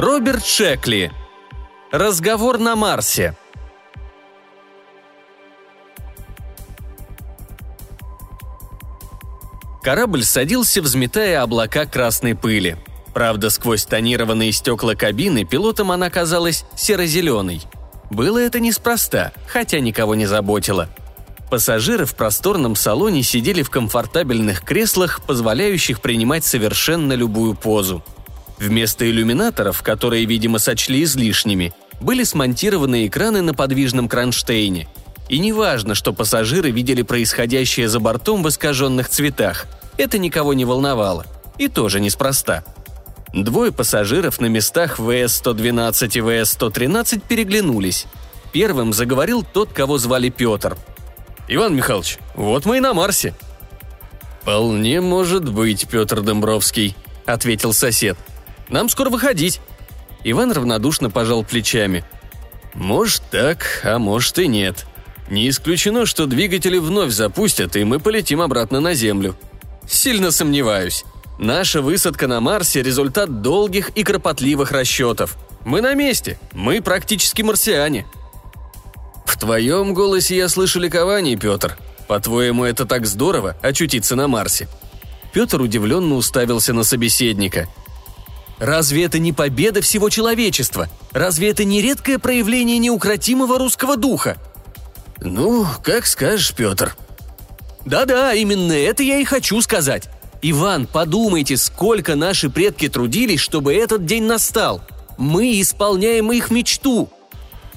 Роберт Шекли. Разговор на Марсе. Корабль садился, взметая облака красной пыли. Правда, сквозь тонированные стекла кабины пилотам она казалась серо-зеленой. Было это неспроста, хотя никого не заботило. Пассажиры в просторном салоне сидели в комфортабельных креслах, позволяющих принимать совершенно любую позу. Вместо иллюминаторов, которые, видимо, сочли излишними, были смонтированы экраны на подвижном кронштейне. И неважно, что пассажиры видели происходящее за бортом в искаженных цветах. Это никого не волновало. И тоже неспроста. Двое пассажиров на местах ВС-112 и ВС-113 переглянулись. Первым заговорил тот, кого звали Петр. «Иван Михайлович, вот мы и на Марсе». «Вполне может быть, Петр Домбровский», — ответил сосед. «Нам скоро выходить». Иван равнодушно пожал плечами. «Может так, а может и нет. Не исключено, что двигатели вновь запустят, и мы полетим обратно на Землю. Сильно сомневаюсь. Наша высадка на Марсе – результат долгих и кропотливых расчетов. Мы на месте, мы практически марсиане. В твоем голосе я слышу ликование, Петр. По-твоему, это так здорово – очутиться на Марсе? Петр удивленно уставился на собеседника. Разве это не победа всего человечества? Разве это не редкое проявление неукротимого русского духа? Ну, как скажешь, Петр. Да-да, именно это я и хочу сказать. Иван, подумайте, сколько наши предки трудились, чтобы этот день настал. Мы исполняем их мечту.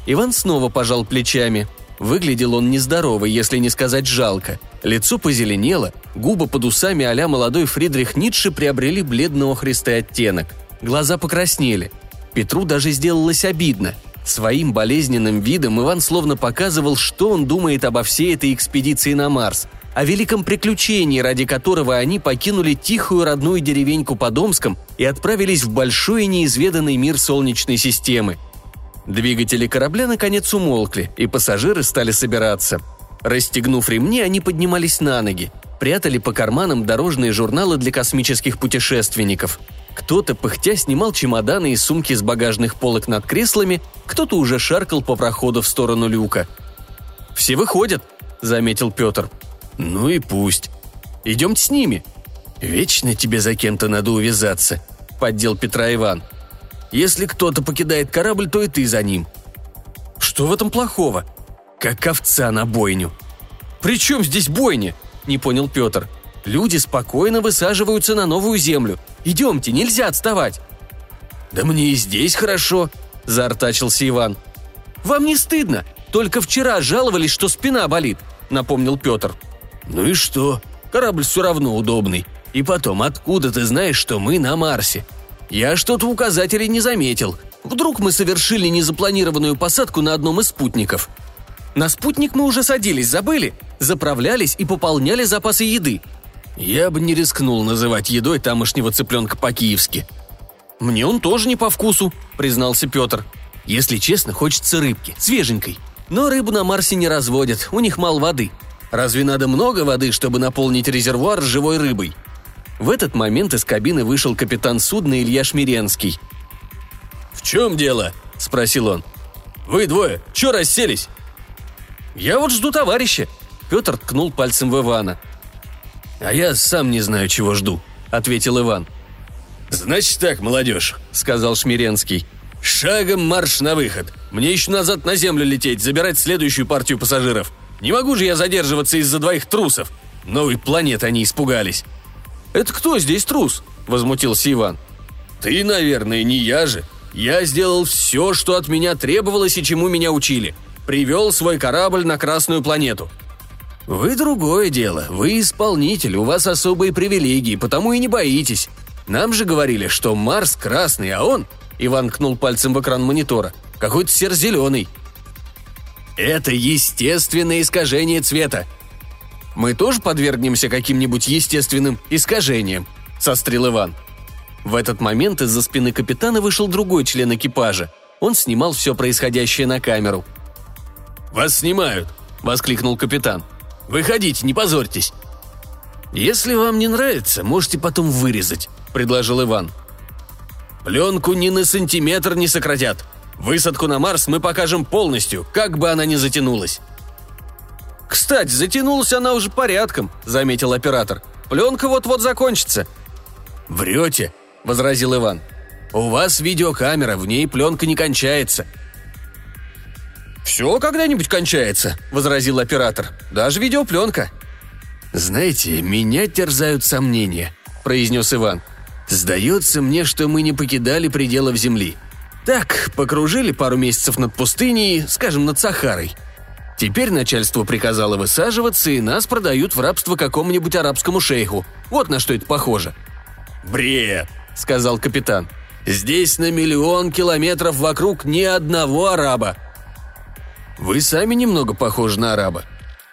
Иван снова пожал плечами. Выглядел он нездоровый, если не сказать жалко. Лицо позеленело, губы под усами а молодой Фридрих Ницше приобрели бледно-охристый оттенок. Глаза покраснели. Петру даже сделалось обидно. Своим болезненным видом Иван словно показывал, что он думает обо всей этой экспедиции на Марс – о великом приключении, ради которого они покинули тихую родную деревеньку под Омском и отправились в большой неизведанный мир Солнечной системы. Двигатели корабля наконец умолкли, и пассажиры стали собираться. Расстегнув ремни, они поднимались на ноги, прятали по карманам дорожные журналы для космических путешественников. Кто-то, пыхтя, снимал чемоданы и сумки с багажных полок над креслами, кто-то уже шаркал по проходу в сторону люка. «Все выходят», — заметил Петр. «Ну и пусть. Идемте с ними». «Вечно тебе за кем-то надо увязаться», — поддел Петра Иван. «Если кто-то покидает корабль, то и ты за ним». «Что в этом плохого?» «Как овца на бойню». «При чем здесь бойня?» — не понял Петр. «Люди спокойно высаживаются на новую землю. Идемте, нельзя отставать». «Да мне и здесь хорошо», — заортачился Иван. «Вам не стыдно? Только вчера жаловались, что спина болит», — напомнил Петр. «Ну и что? Корабль все равно удобный. И потом, откуда ты знаешь, что мы на Марсе? Я что-то указателей не заметил. Вдруг мы совершили незапланированную посадку на одном из спутников. На спутник мы уже садились, забыли? Заправлялись и пополняли запасы еды. Я бы не рискнул называть едой тамошнего цыпленка по-киевски. Мне он тоже не по вкусу, признался Петр. Если честно, хочется рыбки, свеженькой. Но рыбу на Марсе не разводят, у них мало воды. Разве надо много воды, чтобы наполнить резервуар живой рыбой? В этот момент из кабины вышел капитан судна Илья Шмиренский. «В чем дело?» – спросил он. «Вы двое, чё расселись?» «Я вот жду товарища», – Петр ткнул пальцем в Ивана. «А я сам не знаю, чего жду», – ответил Иван. «Значит так, молодежь», – сказал Шмиренский. «Шагом марш на выход. Мне еще назад на землю лететь, забирать следующую партию пассажиров. Не могу же я задерживаться из-за двоих трусов. Новой планеты они испугались. «Это кто здесь трус?» – возмутился Иван. «Ты, наверное, не я же. Я сделал все, что от меня требовалось и чему меня учили. Привел свой корабль на Красную планету. Вы другое дело. Вы исполнитель, у вас особые привилегии, потому и не боитесь. Нам же говорили, что Марс красный, а он...» Иван кнул пальцем в экран монитора. «Какой-то серо-зеленый. Это естественное искажение цвета. Мы тоже подвергнемся каким-нибудь естественным искажениям, сострил Иван. В этот момент из-за спины капитана вышел другой член экипажа. Он снимал все происходящее на камеру. «Вас снимают!» – воскликнул капитан. «Выходите, не позорьтесь!» «Если вам не нравится, можете потом вырезать», – предложил Иван. Пленку ни на сантиметр не сократят. Высадку на Марс мы покажем полностью, как бы она ни затянулась». «Кстати, затянулась она уже порядком», — заметил оператор. «Пленка вот-вот закончится». «Врете», — возразил Иван. «У вас видеокамера, в ней пленка не кончается». «Все когда-нибудь кончается», — возразил оператор. «Даже видеопленка». «Знаете, меня терзают сомнения», — произнес Иван. «Сдается мне, что мы не покидали пределов Земли. Так, покружили пару месяцев над пустыней, скажем, над Сахарой. Теперь начальство приказало высаживаться, и нас продают в рабство какому-нибудь арабскому шейху. Вот на что это похоже». «Бред», — сказал капитан. «Здесь на миллион километров вокруг ни одного араба». «Вы сами немного похожи на араба».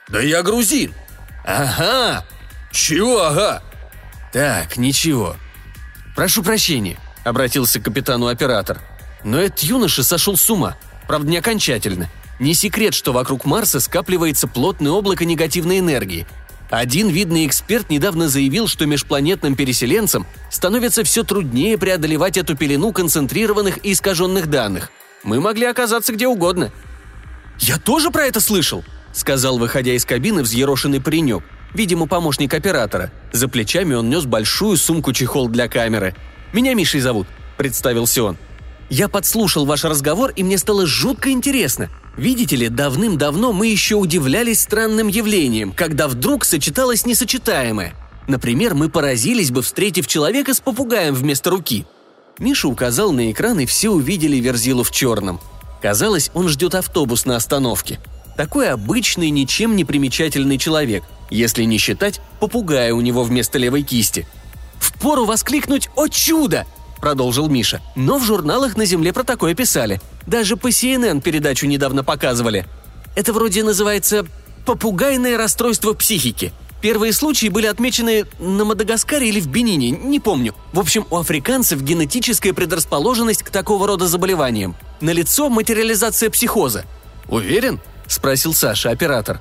«Да я грузин». «Ага! Чего ага?» «Так, ничего. Прошу прощения», — обратился к капитану оператор. «Но этот юноша сошел с ума. Правда, не окончательно. Не секрет, что вокруг Марса скапливается плотное облако негативной энергии. Один видный эксперт недавно заявил, что межпланетным переселенцам становится все труднее преодолевать эту пелену концентрированных и искаженных данных. Мы могли оказаться где угодно. «Я тоже про это слышал», — сказал, выходя из кабины, взъерошенный паренек, видимо, помощник оператора. За плечами он нес большую сумку-чехол для камеры. «Меня Мишей зовут», — представился он. «Я подслушал ваш разговор, и мне стало жутко интересно. Видите ли, давным-давно мы еще удивлялись странным явлением, когда вдруг сочеталось несочетаемое. Например, мы поразились бы, встретив человека с попугаем вместо руки. Миша указал на экран, и все увидели Верзилу в черном. Казалось, он ждет автобус на остановке. Такой обычный, ничем не примечательный человек, если не считать попугая у него вместо левой кисти. Впору воскликнуть «О чудо!» – продолжил Миша. «Но в журналах на Земле про такое писали. Даже по CNN передачу недавно показывали. Это вроде называется «попугайное расстройство психики». Первые случаи были отмечены на Мадагаскаре или в Бенине, не помню. В общем, у африканцев генетическая предрасположенность к такого рода заболеваниям. Налицо материализация психоза. «Уверен?» – спросил Саша, оператор.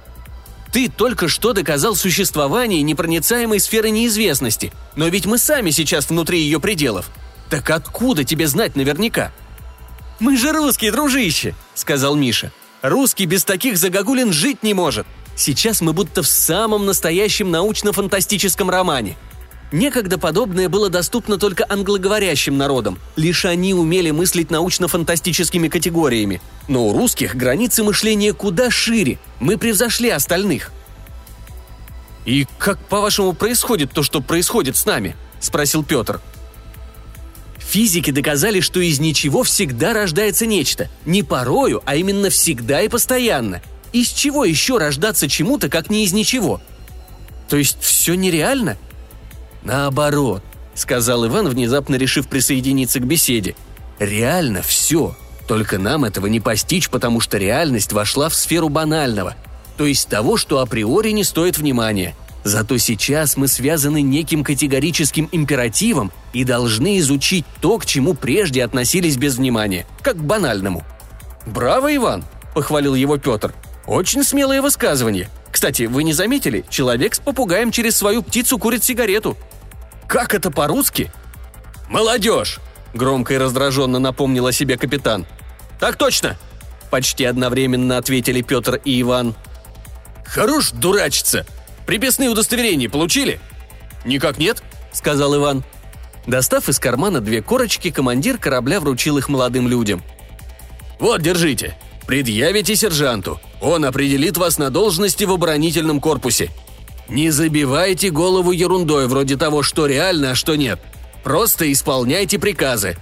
Ты только что доказал существование непроницаемой сферы неизвестности, но ведь мы сами сейчас внутри ее пределов. Так откуда тебе знать наверняка?» «Мы же русские, дружище!» — сказал Миша. «Русский без таких загогулин жить не может. Сейчас мы будто в самом настоящем научно-фантастическом романе. Некогда подобное было доступно только англоговорящим народам. Лишь они умели мыслить научно-фантастическими категориями. Но у русских границы мышления куда шире. Мы превзошли остальных. «И как, по-вашему, происходит то, что происходит с нами?» – спросил Петр. Физики доказали, что из ничего всегда рождается нечто. Не порою, а именно всегда и постоянно. Из чего еще рождаться чему-то, как не из ничего? То есть все нереально? Наоборот, сказал Иван, внезапно решив присоединиться к беседе. Реально все. Только нам этого не постичь, потому что реальность вошла в сферу банального. То есть того, что априори не стоит внимания – Зато сейчас мы связаны неким категорическим императивом и должны изучить то, к чему прежде относились без внимания, как к банальному. «Браво, Иван!» – похвалил его Петр. «Очень смелое высказывание. Кстати, вы не заметили, человек с попугаем через свою птицу курит сигарету. Как это по-русски?» «Молодежь!» – громко и раздраженно напомнил о себе капитан. «Так точно!» – почти одновременно ответили Петр и Иван. «Хорош дурачиться!» Приписные удостоверения получили?» «Никак нет», — сказал Иван. Достав из кармана две корочки, командир корабля вручил их молодым людям. «Вот, держите. Предъявите сержанту. Он определит вас на должности в оборонительном корпусе. Не забивайте голову ерундой вроде того, что реально, а что нет. Просто исполняйте приказы».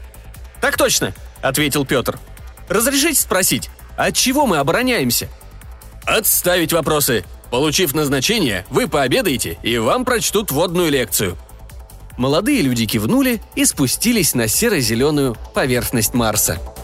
«Так точно», — ответил Петр. «Разрешите спросить, от чего мы обороняемся?» «Отставить вопросы. Получив назначение, вы пообедаете, и вам прочтут водную лекцию». Молодые люди кивнули и спустились на серо-зеленую поверхность Марса –